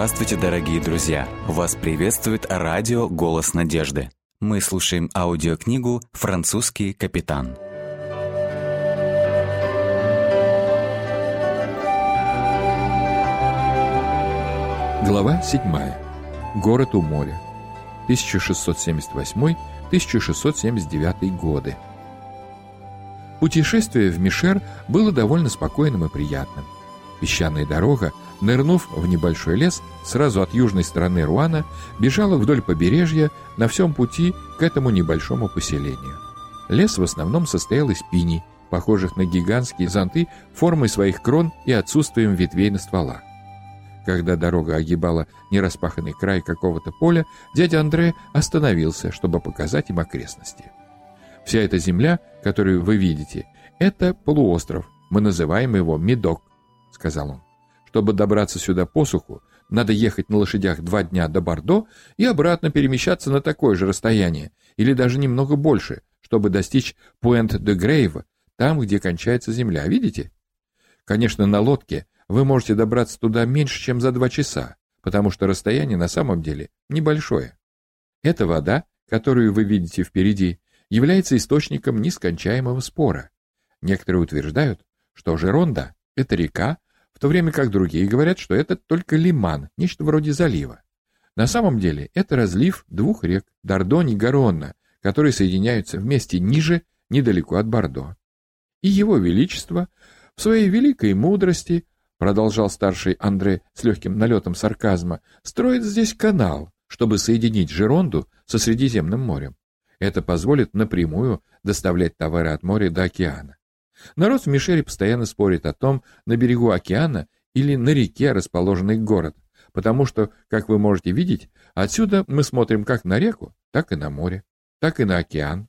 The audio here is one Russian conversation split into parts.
Здравствуйте, дорогие друзья! Вас приветствует радио «Голос надежды». Мы слушаем аудиокнигу «Французский капитан». Глава 7. Город у моря. 1678-1679 годы. Путешествие в Мишер было довольно спокойным и приятным. Песчаная дорога, нырнув в небольшой лес, сразу от южной стороны Руана, бежала вдоль побережья на всем пути к этому небольшому поселению. Лес в основном состоял из пиней, похожих на гигантские зонты формой своих крон и отсутствием ветвей на стволах. Когда дорога огибала нераспаханный край какого-то поля, дядя Андре остановился, чтобы показать им окрестности. Вся эта земля, которую вы видите, это полуостров, мы называем его Медок, — сказал он. «Чтобы добраться сюда по суху, надо ехать на лошадях два дня до Бордо и обратно перемещаться на такое же расстояние, или даже немного больше, чтобы достичь Пуэнт-де-Грейва, там, где кончается земля, видите? Конечно, на лодке вы можете добраться туда меньше, чем за два часа, потому что расстояние на самом деле небольшое. Эта вода, которую вы видите впереди, является источником нескончаемого спора. Некоторые утверждают, что Жеронда это река, в то время как другие говорят, что это только лиман, нечто вроде залива. На самом деле это разлив двух рек, Дордонь и Гаронна, которые соединяются вместе ниже, недалеко от Бордо. И его величество в своей великой мудрости, продолжал старший Андре с легким налетом сарказма, строит здесь канал, чтобы соединить Жеронду со Средиземным морем. Это позволит напрямую доставлять товары от моря до океана. Народ в Мишере постоянно спорит о том, на берегу океана или на реке расположенный город, потому что, как вы можете видеть, отсюда мы смотрим как на реку, так и на море, так и на океан.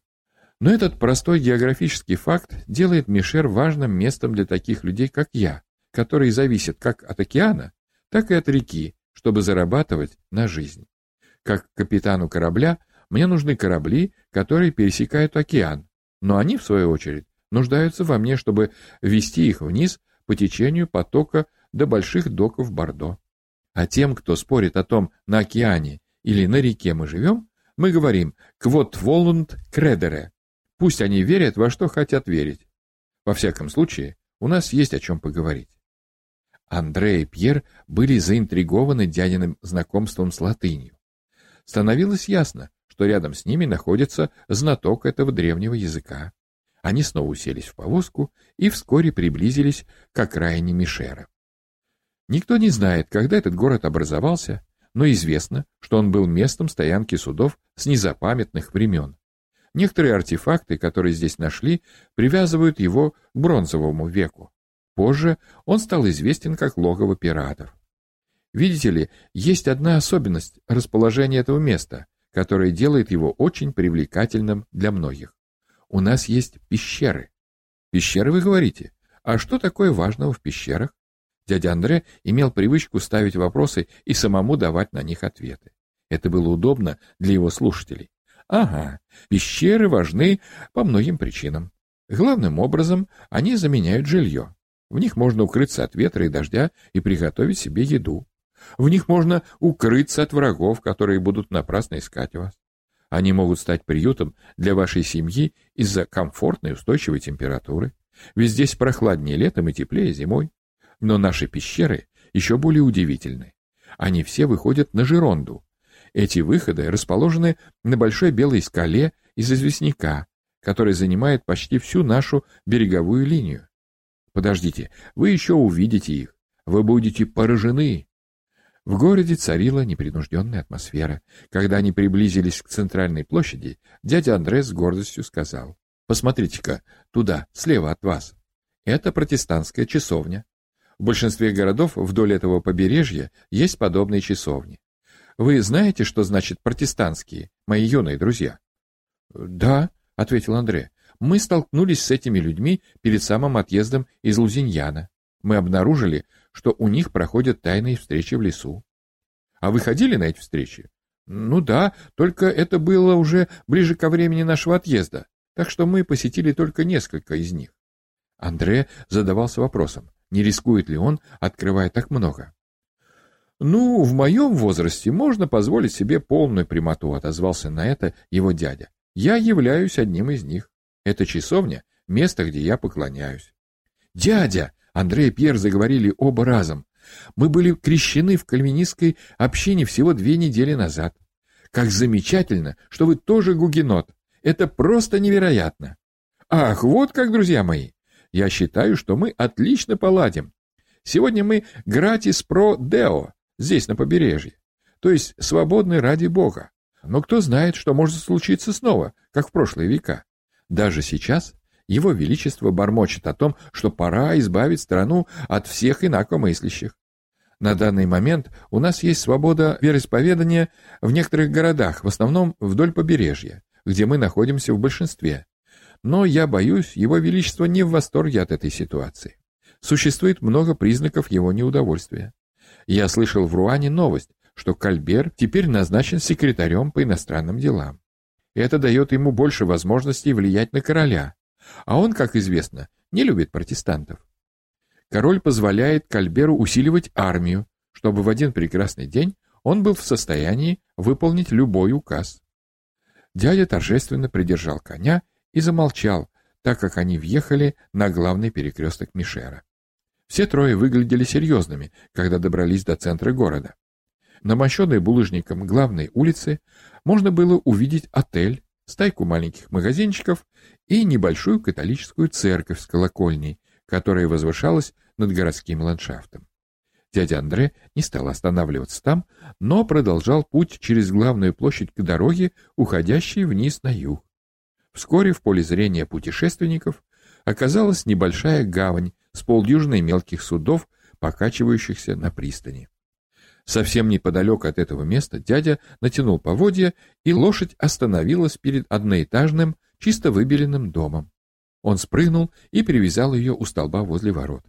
Но этот простой географический факт делает Мишер важным местом для таких людей, как я, которые зависят как от океана, так и от реки, чтобы зарабатывать на жизнь. Как капитану корабля мне нужны корабли, которые пересекают океан, но они, в свою очередь, нуждаются во мне, чтобы вести их вниз по течению потока до больших доков Бордо. А тем, кто спорит о том, на океане или на реке мы живем, мы говорим «квот волунт кредере». Пусть они верят, во что хотят верить. Во всяком случае, у нас есть о чем поговорить. Андре и Пьер были заинтригованы дядиным знакомством с латынью. Становилось ясно, что рядом с ними находится знаток этого древнего языка. Они снова уселись в повозку и вскоре приблизились к окраине Мишера. Никто не знает, когда этот город образовался, но известно, что он был местом стоянки судов с незапамятных времен. Некоторые артефакты, которые здесь нашли, привязывают его к бронзовому веку. Позже он стал известен как логово пиратов. Видите ли, есть одна особенность расположения этого места, которая делает его очень привлекательным для многих у нас есть пещеры. Пещеры, вы говорите? А что такое важного в пещерах? Дядя Андре имел привычку ставить вопросы и самому давать на них ответы. Это было удобно для его слушателей. Ага, пещеры важны по многим причинам. Главным образом, они заменяют жилье. В них можно укрыться от ветра и дождя и приготовить себе еду. В них можно укрыться от врагов, которые будут напрасно искать вас. Они могут стать приютом для вашей семьи из-за комфортной устойчивой температуры. Ведь здесь прохладнее летом и теплее зимой. Но наши пещеры еще более удивительны. Они все выходят на Жеронду. Эти выходы расположены на большой белой скале из известняка, который занимает почти всю нашу береговую линию. Подождите, вы еще увидите их. Вы будете поражены. В городе царила непринужденная атмосфера. Когда они приблизились к центральной площади, дядя Андре с гордостью сказал, «Посмотрите-ка, туда, слева от вас. Это протестантская часовня. В большинстве городов вдоль этого побережья есть подобные часовни. Вы знаете, что значит протестантские, мои юные друзья?» «Да», — ответил Андре, — «мы столкнулись с этими людьми перед самым отъездом из Лузиньяна. Мы обнаружили, что у них проходят тайные встречи в лесу. А вы ходили на эти встречи? Ну да, только это было уже ближе ко времени нашего отъезда, так что мы посетили только несколько из них. Андре задавался вопросом, не рискует ли он, открывая так много. «Ну, в моем возрасте можно позволить себе полную прямоту», — отозвался на это его дядя. «Я являюсь одним из них. Это часовня, место, где я поклоняюсь». «Дядя!» — Андрей и Пьер заговорили оба разом. «Мы были крещены в кальвинистской общине всего две недели назад. Как замечательно, что вы тоже гугенот. Это просто невероятно!» «Ах, вот как, друзья мои! Я считаю, что мы отлично поладим. Сегодня мы гратис про део, здесь, на побережье. То есть свободны ради Бога. Но кто знает, что может случиться снова, как в прошлые века. Даже сейчас его Величество бормочет о том, что пора избавить страну от всех инакомыслящих. На данный момент у нас есть свобода вероисповедания в некоторых городах, в основном вдоль побережья, где мы находимся в большинстве. Но я боюсь, его величество не в восторге от этой ситуации. Существует много признаков его неудовольствия. Я слышал в Руане новость, что Кальбер теперь назначен секретарем по иностранным делам. Это дает ему больше возможностей влиять на короля, а он, как известно, не любит протестантов. Король позволяет Кальберу усиливать армию, чтобы в один прекрасный день он был в состоянии выполнить любой указ. Дядя торжественно придержал коня и замолчал, так как они въехали на главный перекресток Мишера. Все трое выглядели серьезными, когда добрались до центра города. На мощенной булыжником главной улице можно было увидеть отель, стайку маленьких магазинчиков и небольшую католическую церковь с колокольней, которая возвышалась над городским ландшафтом. Дядя Андре не стал останавливаться там, но продолжал путь через главную площадь к дороге, уходящей вниз на юг. Вскоре в поле зрения путешественников оказалась небольшая гавань с полдюжиной мелких судов, покачивающихся на пристани. Совсем неподалеку от этого места дядя натянул поводья, и лошадь остановилась перед одноэтажным, чисто выбеленным домом. Он спрыгнул и привязал ее у столба возле ворот.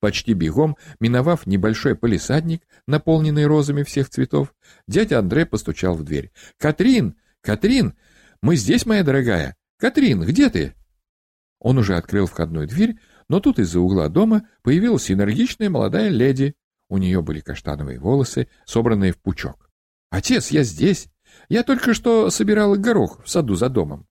Почти бегом, миновав небольшой полисадник, наполненный розами всех цветов, дядя Андре постучал в дверь. «Катрин! Катрин! Мы здесь, моя дорогая! Катрин, где ты?» Он уже открыл входную дверь, но тут из-за угла дома появилась энергичная молодая леди. У нее были каштановые волосы, собранные в пучок. «Отец, я здесь! Я только что собирала горох в саду за домом».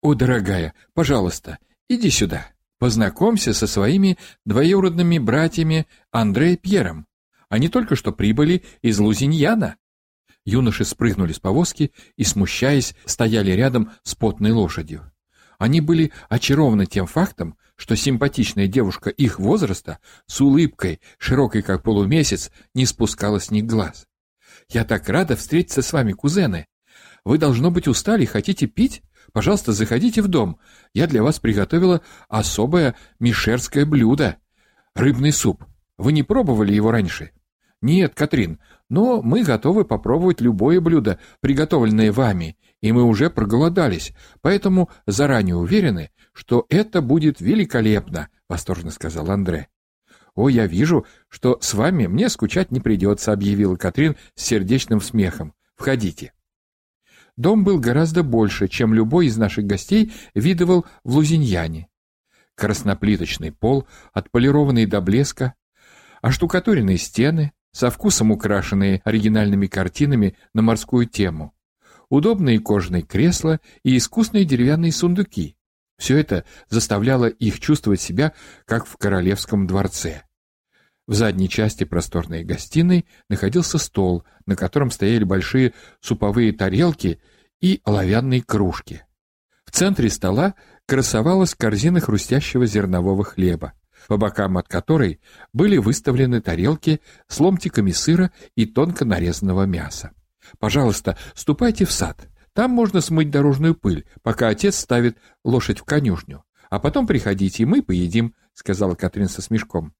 «О, дорогая, пожалуйста, иди сюда. Познакомься со своими двоюродными братьями Андре и Пьером. Они только что прибыли из Лузиньяна». Юноши спрыгнули с повозки и, смущаясь, стояли рядом с потной лошадью. Они были очарованы тем фактом, что симпатичная девушка их возраста с улыбкой, широкой как полумесяц, не спускала с них глаз. «Я так рада встретиться с вами, кузены! Вы, должно быть, устали, хотите пить? Пожалуйста, заходите в дом. Я для вас приготовила особое мишерское блюдо. Рыбный суп. Вы не пробовали его раньше?» «Нет, Катрин, но мы готовы попробовать любое блюдо, приготовленное вами, и мы уже проголодались, поэтому заранее уверены, что это будет великолепно», — восторженно сказал Андре. «О, я вижу, что с вами мне скучать не придется», — объявила Катрин с сердечным смехом. «Входите». Дом был гораздо больше, чем любой из наших гостей видывал в Лузиньяне. Красноплиточный пол, отполированный до блеска, оштукатуренные стены, со вкусом украшенные оригинальными картинами на морскую тему, удобные кожаные кресла и искусные деревянные сундуки. Все это заставляло их чувствовать себя, как в королевском дворце. В задней части просторной гостиной находился стол, на котором стояли большие суповые тарелки и оловянные кружки. В центре стола красовалась корзина хрустящего зернового хлеба, по бокам от которой были выставлены тарелки с ломтиками сыра и тонко нарезанного мяса. Пожалуйста, ступайте в сад. Там можно смыть дорожную пыль, пока отец ставит лошадь в конюшню. А потом приходите, и мы поедим», — сказала Катрин со смешком.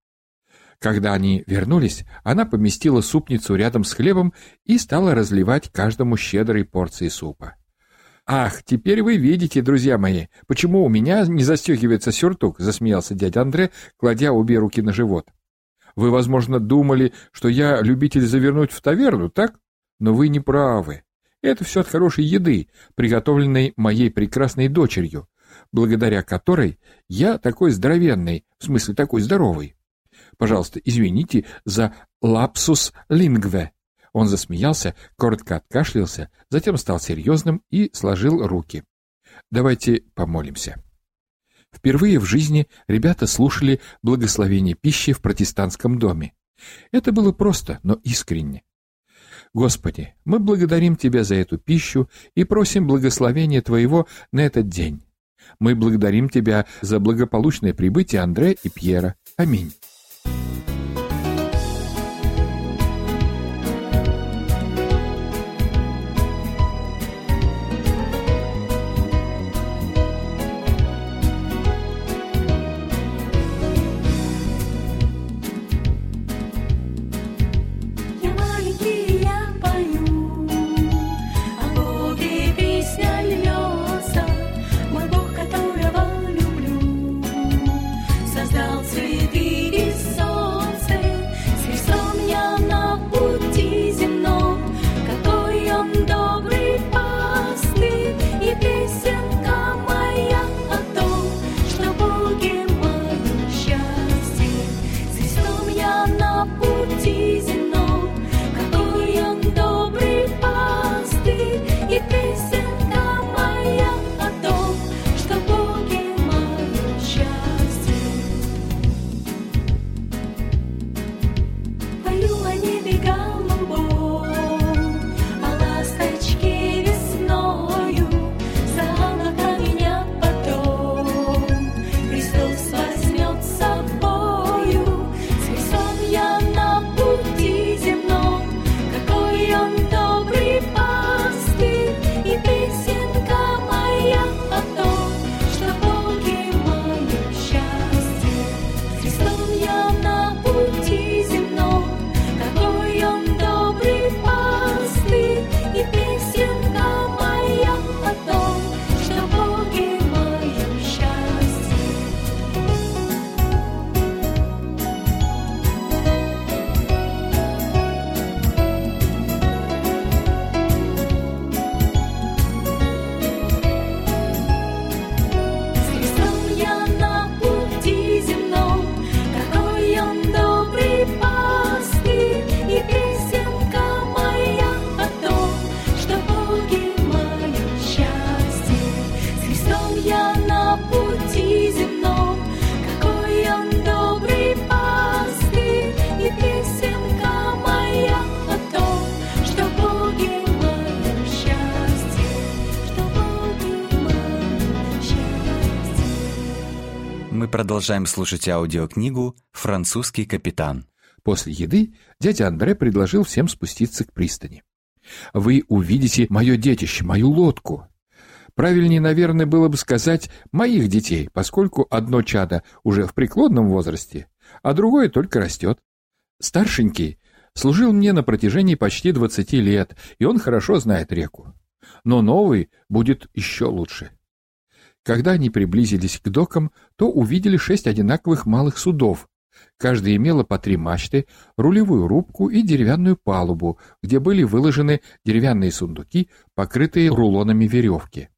Когда они вернулись, она поместила супницу рядом с хлебом и стала разливать каждому щедрой порции супа. «Ах, теперь вы видите, друзья мои, почему у меня не застегивается сюртук», — засмеялся дядя Андре, кладя обе руки на живот. «Вы, возможно, думали, что я любитель завернуть в таверну, так? Но вы не правы. Это все от хорошей еды, приготовленной моей прекрасной дочерью, благодаря которой я такой здоровенный, в смысле такой здоровый. Пожалуйста, извините за лапсус лингве. Он засмеялся, коротко откашлялся, затем стал серьезным и сложил руки. Давайте помолимся. Впервые в жизни ребята слушали благословение пищи в протестантском доме. Это было просто, но искренне. Господи, мы благодарим Тебя за эту пищу и просим благословения Твоего на этот день. Мы благодарим Тебя за благополучное прибытие Андре и Пьера. Аминь. Продолжаем слушать аудиокнигу «Французский капитан». После еды дядя Андре предложил всем спуститься к пристани. «Вы увидите мое детище, мою лодку». Правильнее, наверное, было бы сказать «моих детей», поскольку одно чадо уже в преклонном возрасте, а другое только растет. Старшенький служил мне на протяжении почти 20 лет, и он хорошо знает реку. Но новый будет еще лучше. Когда они приблизились к докам, то увидели шесть одинаковых малых судов. Каждая имела по три мачты, рулевую рубку и деревянную палубу, где были выложены деревянные сундуки, покрытые рулонами веревки.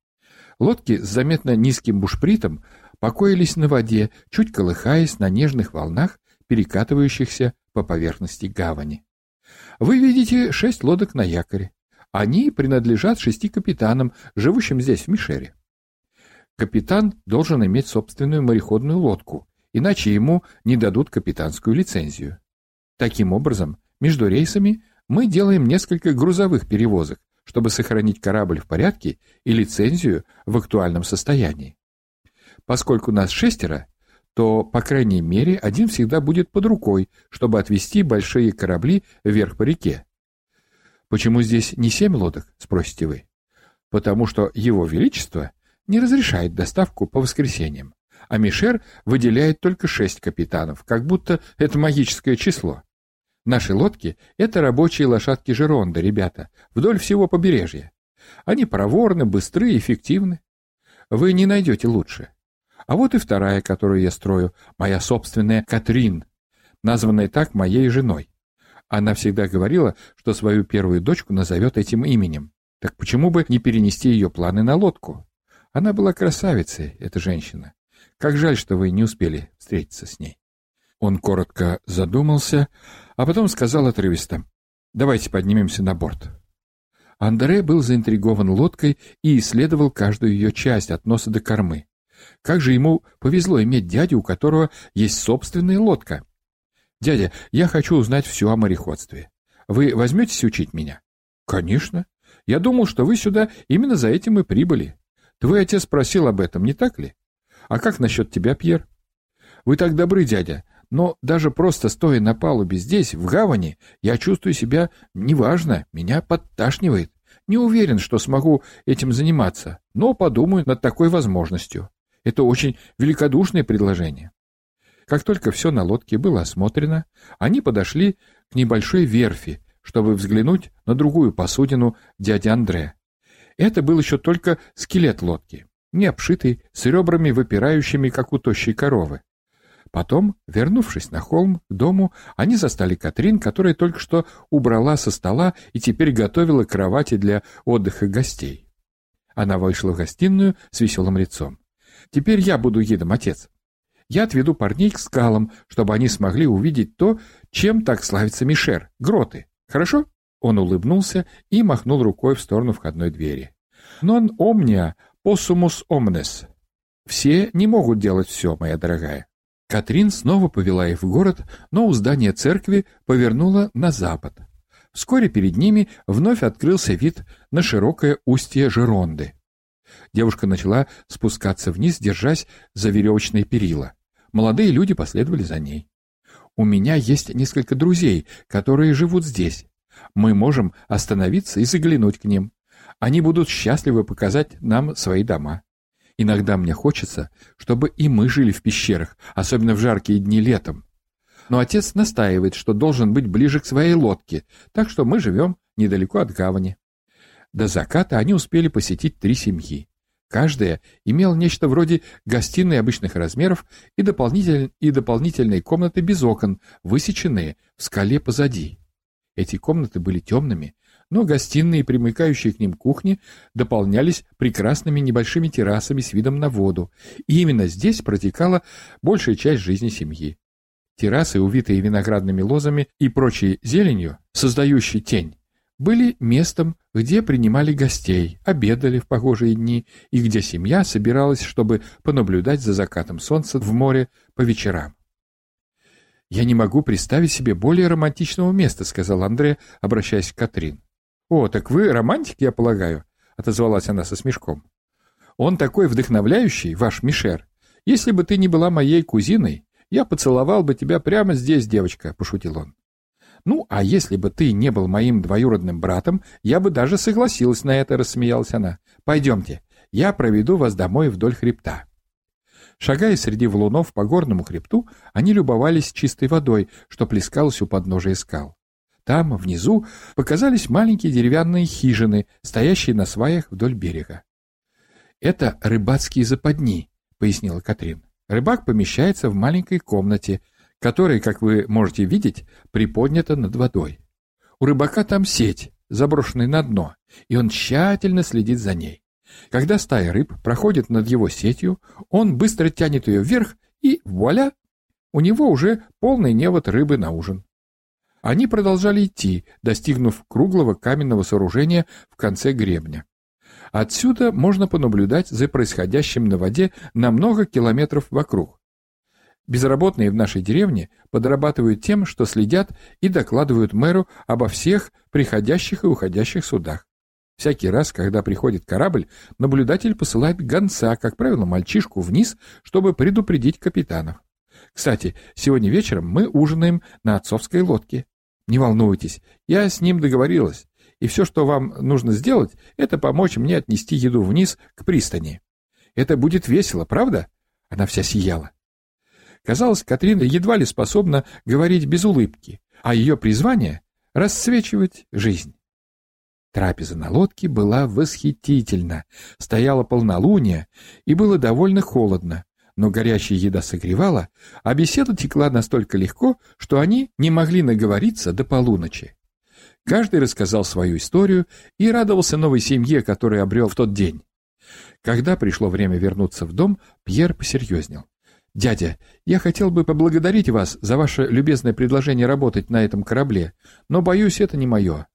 Лодки с заметно низким бушпритом покоились на воде, чуть колыхаясь на нежных волнах, перекатывающихся по поверхности гавани. Вы видите шесть лодок на якоре. Они принадлежат шести капитанам, живущим здесь, в Мишере. Капитан должен иметь собственную мореходную лодку, иначе ему не дадут капитанскую лицензию. Таким образом, между рейсами мы делаем несколько грузовых перевозок, чтобы сохранить корабль в порядке и лицензию в актуальном состоянии. Поскольку нас шестеро, то, по крайней мере, один всегда будет под рукой, чтобы отвезти большие корабли вверх по реке. Почему здесь не семь лодок, спросите вы? Потому что Его Величество не разрешает доставку по воскресеньям, а Мишер выделяет только шесть капитанов, как будто это магическое число. Наши лодки — это рабочие лошадки Жеронда, ребята, вдоль всего побережья. Они проворны, быстры, эффективны. Вы не найдете лучше. А вот и вторая, которую я строю, моя собственная Катрин, названная так моей женой. Она всегда говорила, что свою первую дочку назовет этим именем. Так почему бы не перенести ее планы на лодку? Она была красавицей, эта женщина. Как жаль, что вы не успели встретиться с ней. Он коротко задумался, а потом сказал отрывисто. «Давайте поднимемся на борт». Андре был заинтригован лодкой и исследовал каждую ее часть от носа до кормы. Как же ему повезло иметь дядю, у которого есть собственная лодка. «Дядя, я хочу узнать все о мореходстве. Вы возьметесь учить меня?» «Конечно. Я думал, что вы сюда именно за этим и прибыли. Твой отец спросил об этом, не так ли? А как насчет тебя, Пьер?» «Вы так добры, дядя, но даже просто стоя на палубе здесь, в гавани, я чувствую себя неважно, меня подташнивает. Не уверен, что смогу этим заниматься, но подумаю над такой возможностью. Это очень великодушное предложение. Как только все на лодке было осмотрено, они подошли к небольшой верфи, чтобы взглянуть на другую посудину дяди Андре. Это был еще только скелет лодки, не обшитый, с ребрами выпирающими, как у тощей коровы. Потом, вернувшись на холм к дому, они застали Катрин, которая только что убрала со стола и теперь готовила кровати для отдыха гостей. Она вышла в гостиную с веселым лицом. «Теперь я буду гидом, отец. Я отведу парней к скалам, чтобы они смогли увидеть то, чем так славится Мишер — гроты. Хорошо?» Он улыбнулся и махнул рукой в сторону входной двери. «Non omnia possumus omnes». «Все не могут делать все, моя дорогая. Катрин снова повела их в город, но у здания церкви повернула на запад. Вскоре перед ними вновь открылся вид на широкое устье Жеронды. Девушка начала спускаться вниз, держась за веревочные перила. Молодые люди последовали за ней. «У меня есть несколько друзей, которые живут здесь. Мы можем остановиться и заглянуть к ним. Они будут счастливы показать нам свои дома. Иногда мне хочется, чтобы и мы жили в пещерах, особенно в жаркие дни летом. Но отец настаивает, что должен быть ближе к своей лодке, так что мы живем недалеко от гавани. До заката они успели посетить три семьи. Каждая имела нечто вроде гостиной обычных размеров и, дополнитель... и дополнительные комнаты без окон, высеченные в скале позади. Эти комнаты были темными, но гостиные примыкающие к ним кухни дополнялись прекрасными небольшими террасами с видом на воду, и именно здесь протекала большая часть жизни семьи. Террасы, увитые виноградными лозами и прочей зеленью, создающей тень, были местом, где принимали гостей, обедали в погожие дни и где семья собиралась, чтобы понаблюдать за закатом солнца в море по вечерам. «Я не могу представить себе более романтичного места», — сказал Андре, обращаясь к Катрин. «О, так вы романтик, я полагаю?» — отозвалась она со смешком. «Он такой вдохновляющий, ваш Мишер. Если бы ты не была моей кузиной, я поцеловал бы тебя прямо здесь, девочка», — пошутил он. «Ну, а если бы ты не был моим двоюродным братом, я бы даже согласилась на это», — рассмеялась она. «Пойдемте, я проведу вас домой вдоль хребта». Шагая среди валунов по горному хребту, они любовались чистой водой, что плескалось у подножия скал. Там, внизу, показались маленькие деревянные хижины, стоящие на сваях вдоль берега. «Это рыбацкие западни», — пояснила Катрин. «Рыбак помещается в маленькой комнате, которая, как вы можете видеть, приподнята над водой. У рыбака там сеть, заброшенная на дно, и он тщательно следит за ней. Когда стая рыб проходит над его сетью, он быстро тянет ее вверх, и вуаля! У него уже полный невод рыбы на ужин. Они продолжали идти, достигнув круглого каменного сооружения в конце гребня. Отсюда можно понаблюдать за происходящим на воде на много километров вокруг. Безработные в нашей деревне подрабатывают тем, что следят и докладывают мэру обо всех приходящих и уходящих судах. Всякий раз, когда приходит корабль, наблюдатель посылает гонца, как правило, мальчишку вниз, чтобы предупредить капитанов. Кстати, сегодня вечером мы ужинаем на отцовской лодке. Не волнуйтесь, я с ним договорилась, и все, что вам нужно сделать, это помочь мне отнести еду вниз к пристани. Это будет весело, правда? Она вся сияла. Казалось, Катрина едва ли способна говорить без улыбки, а ее призвание — расцвечивать жизнь. Трапеза на лодке была восхитительна, стояла полнолуние, и было довольно холодно, но горячая еда согревала, а беседа текла настолько легко, что они не могли наговориться до полуночи. Каждый рассказал свою историю и радовался новой семье, которую обрел в тот день. Когда пришло время вернуться в дом, Пьер посерьезнел. «Дядя, я хотел бы поблагодарить вас за ваше любезное предложение работать на этом корабле, но, боюсь, это не мое.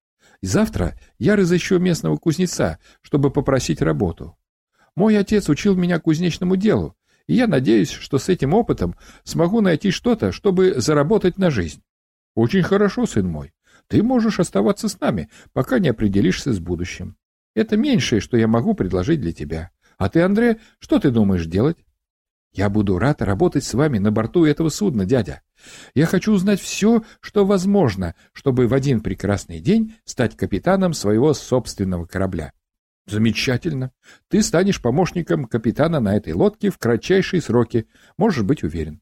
Завтра я разыщу местного кузнеца, чтобы попросить работу. Мой отец учил меня кузнечному делу, и я надеюсь, что с этим опытом смогу найти что-то, чтобы заработать на жизнь. Очень хорошо, сын мой. Ты можешь оставаться с нами, пока не определишься с будущим. Это меньшее, что я могу предложить для тебя. А ты, Андре, что ты думаешь делать? Я буду рад работать с вами на борту этого судна, дядя. Я хочу узнать все, что возможно, чтобы в один прекрасный день стать капитаном своего собственного корабля. Замечательно. Ты станешь помощником капитана на этой лодке в кратчайшие сроки, можешь быть уверен.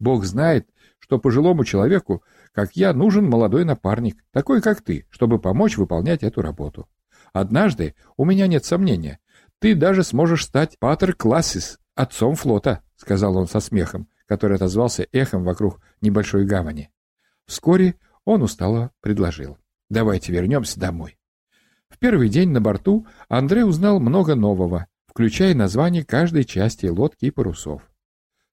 Бог знает, что пожилому человеку, как я, нужен молодой напарник, такой как ты, чтобы помочь выполнять эту работу. Однажды, у меня нет сомнения, ты даже сможешь стать патер классис, отцом флота, сказал он со смехом, который отозвался эхом вокруг небольшой гавани. Вскоре он устало предложил. Давайте вернемся домой. В первый день на борту Андрей узнал много нового, включая название каждой части лодки и парусов.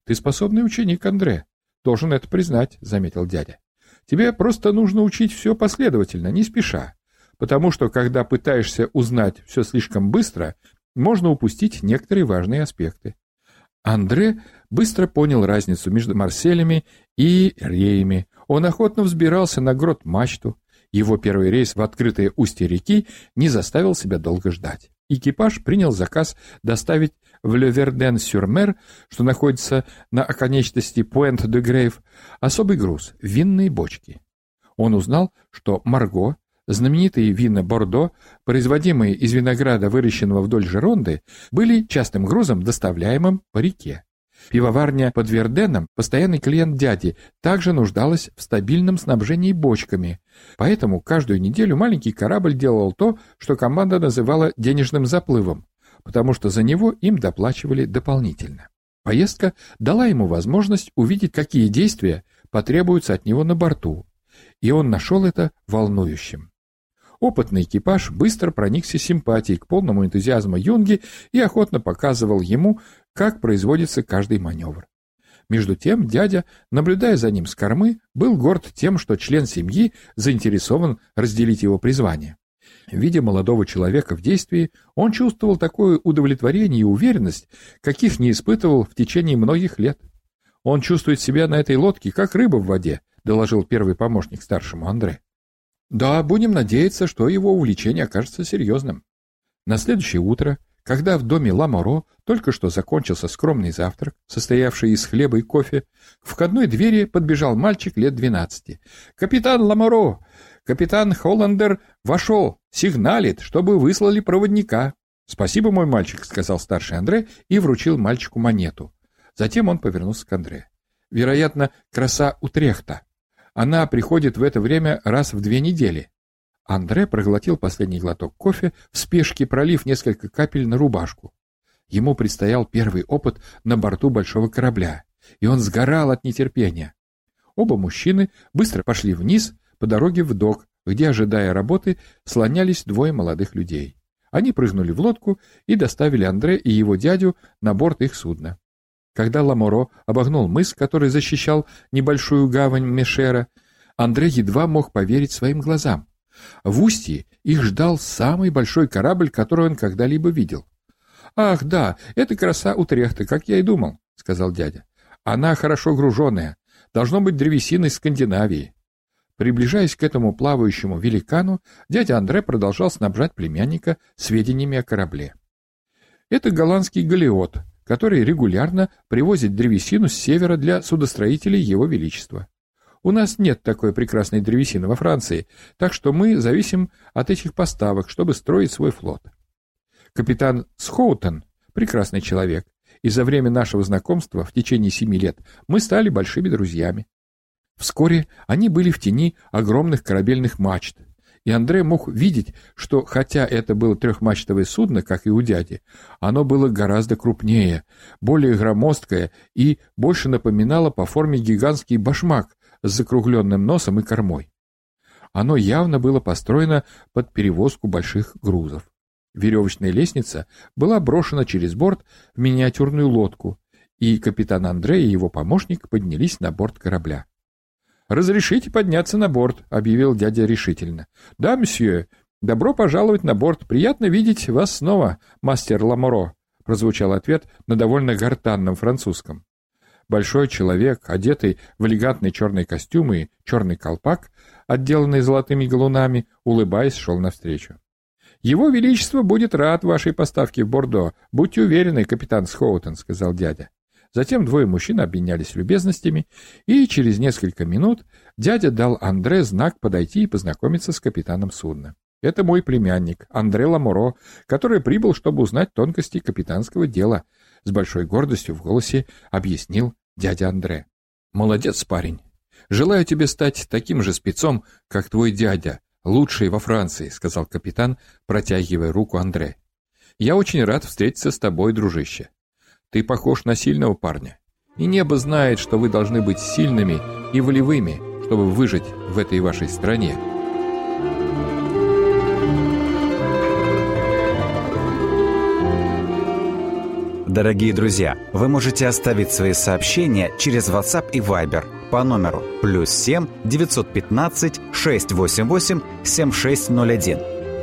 «Ты способный ученик, Андре. Должен это признать», — заметил дядя. «Тебе просто нужно учить все последовательно, не спеша, потому что, когда пытаешься узнать все слишком быстро, можно упустить некоторые важные аспекты». Андре быстро понял разницу между Марселями и Реями. Он охотно взбирался на грот-мачту, его первый рейс в открытое устье реки не заставил себя долго ждать. Экипаж принял заказ доставить в Леверден-сюр-Мер, что находится на оконечности Пуэнт-де-Грейв, особый груз — винные бочки. Он узнал, что Марго, знаменитые вина Бордо, производимые из винограда, выращенного вдоль Жеронды, были частым грузом, доставляемым по реке. Пивоварня под Верденом, постоянный клиент дяди, также нуждалась в стабильном снабжении бочками. Поэтому каждую неделю маленький корабль делал то, что команда называла денежным заплывом, потому что за него им доплачивали дополнительно. Поездка дала ему возможность увидеть, какие действия потребуются от него на борту, и он нашел это волнующим. Опытный экипаж быстро проникся симпатией к полному энтузиазму Юнги и охотно показывал ему, как производится каждый маневр. Между тем дядя, наблюдая за ним с кормы, был горд тем, что член семьи заинтересован разделить его призвание. Видя молодого человека в действии, он чувствовал такое удовлетворение и уверенность, каких не испытывал в течение многих лет. «Он чувствует себя на этой лодке, как рыба в воде», — доложил первый помощник старшему Андре. «Да, будем надеяться, что его увлечение окажется серьезным». На следующее утро когда в доме Ламоро только что закончился скромный завтрак, состоявший из хлеба и кофе, к входной двери подбежал мальчик лет двенадцати. «Капитан Ламоро! Капитан Холландер вошел, сигналит, чтобы выслали проводника». «Спасибо, мой мальчик», — сказал старший Андре и вручил мальчику монету. Затем он повернулся к Андре. «Вероятно, краса Утрехта. Она приходит в это время раз в две недели. Андре проглотил последний глоток кофе, в спешке пролив несколько капель на рубашку. Ему предстоял первый опыт на борту большого корабля, и он сгорал от нетерпения. Оба мужчины быстро пошли вниз по дороге в док, где, ожидая работы, слонялись двое молодых людей. Они прыгнули в лодку и доставили Андре и его дядю на борт их судна. Когда Ламоро обогнул мыс, который защищал небольшую гавань Мешера, Андре едва мог поверить своим глазам. В устье их ждал самый большой корабль, который он когда-либо видел. «Ах, да, это краса Утрехта, как я и думал», — сказал дядя. «Она хорошо груженная. Должно быть древесиной Скандинавии». Приближаясь к этому плавающему великану, дядя Андре продолжал снабжать племянника сведениями о корабле. Это голландский галеот, который регулярно привозит древесину с севера для судостроителей Его Величества. У нас нет такой прекрасной древесины во Франции, так что мы зависим от этих поставок, чтобы строить свой флот. Капитан Схоутон – прекрасный человек, и за время нашего знакомства в течение семи лет мы стали большими друзьями. Вскоре они были в тени огромных корабельных мачт, и Андре мог видеть, что хотя это было трехмачтовое судно, как и у дяди, оно было гораздо крупнее, более громоздкое и больше напоминало по форме гигантский башмак, с закругленным носом и кормой. Оно явно было построено под перевозку больших грузов. Веревочная лестница была брошена через борт в миниатюрную лодку, и капитан Андрей и его помощник поднялись на борт корабля. «Разрешите подняться на борт», — объявил дядя решительно. «Да, мсье. Добро пожаловать на борт. Приятно видеть вас снова, мастер Ламоро», — прозвучал ответ на довольно гортанном французском. Большой человек, одетый в элегантный черный костюм и черный колпак, отделанный золотыми галунами, улыбаясь, шел навстречу. «Его Величество будет рад вашей поставке в Бордо. Будьте уверены, капитан Схоутон», — сказал дядя. Затем двое мужчин обменялись любезностями, и через несколько минут дядя дал Андре знак подойти и познакомиться с капитаном судна. «Это мой племянник, Андре Ламуро, который прибыл, чтобы узнать тонкости капитанского дела», с большой гордостью в голосе объяснил дядя Андре. «Молодец, парень. Желаю тебе стать таким же спецом, как твой дядя, лучший во Франции», сказал капитан, протягивая руку Андре. «Я очень рад встретиться с тобой, дружище. Ты похож на сильного парня. И небо знает, что вы должны быть сильными и волевыми, чтобы выжить в этой вашей стране. Дорогие друзья, вы можете оставить свои сообщения через WhatsApp и Viber по номеру плюс 7 915 688 7601